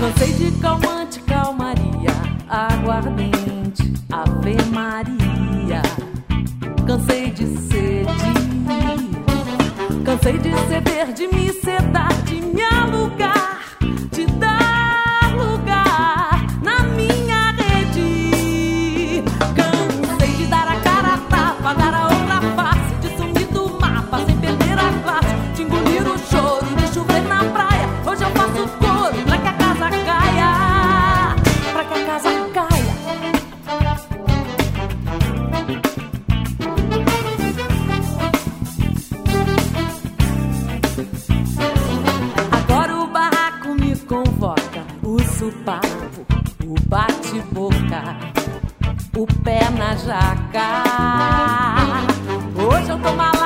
Cansei de calmante, calmaria, aguardente, Ave Maria. Cansei de sede, cansei de ceder de mim. Agora o barraco me convoca, o supapo, o bate-boca, o pé na jaca. Hoje eu tô mal.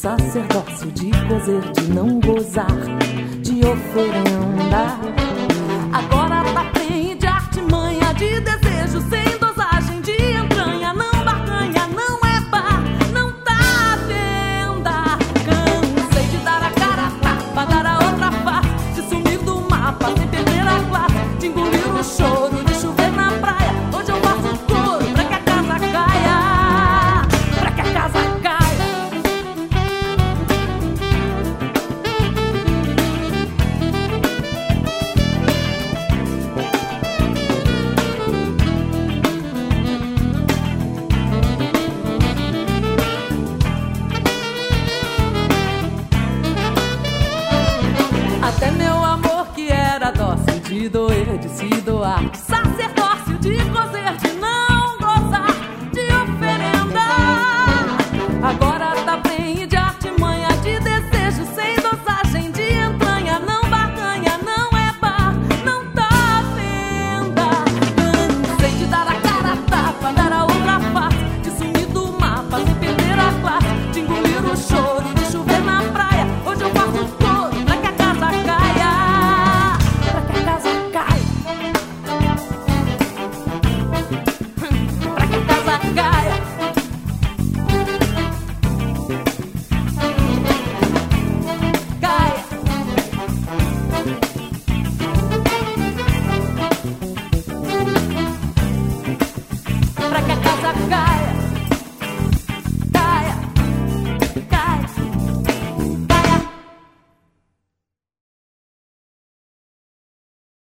sacerdócio de gozer, de não gozar, de oferenda. Agora tá preso. meu amor que era dócil de doer, de se doar, de sacerdócio, de gozer, de não.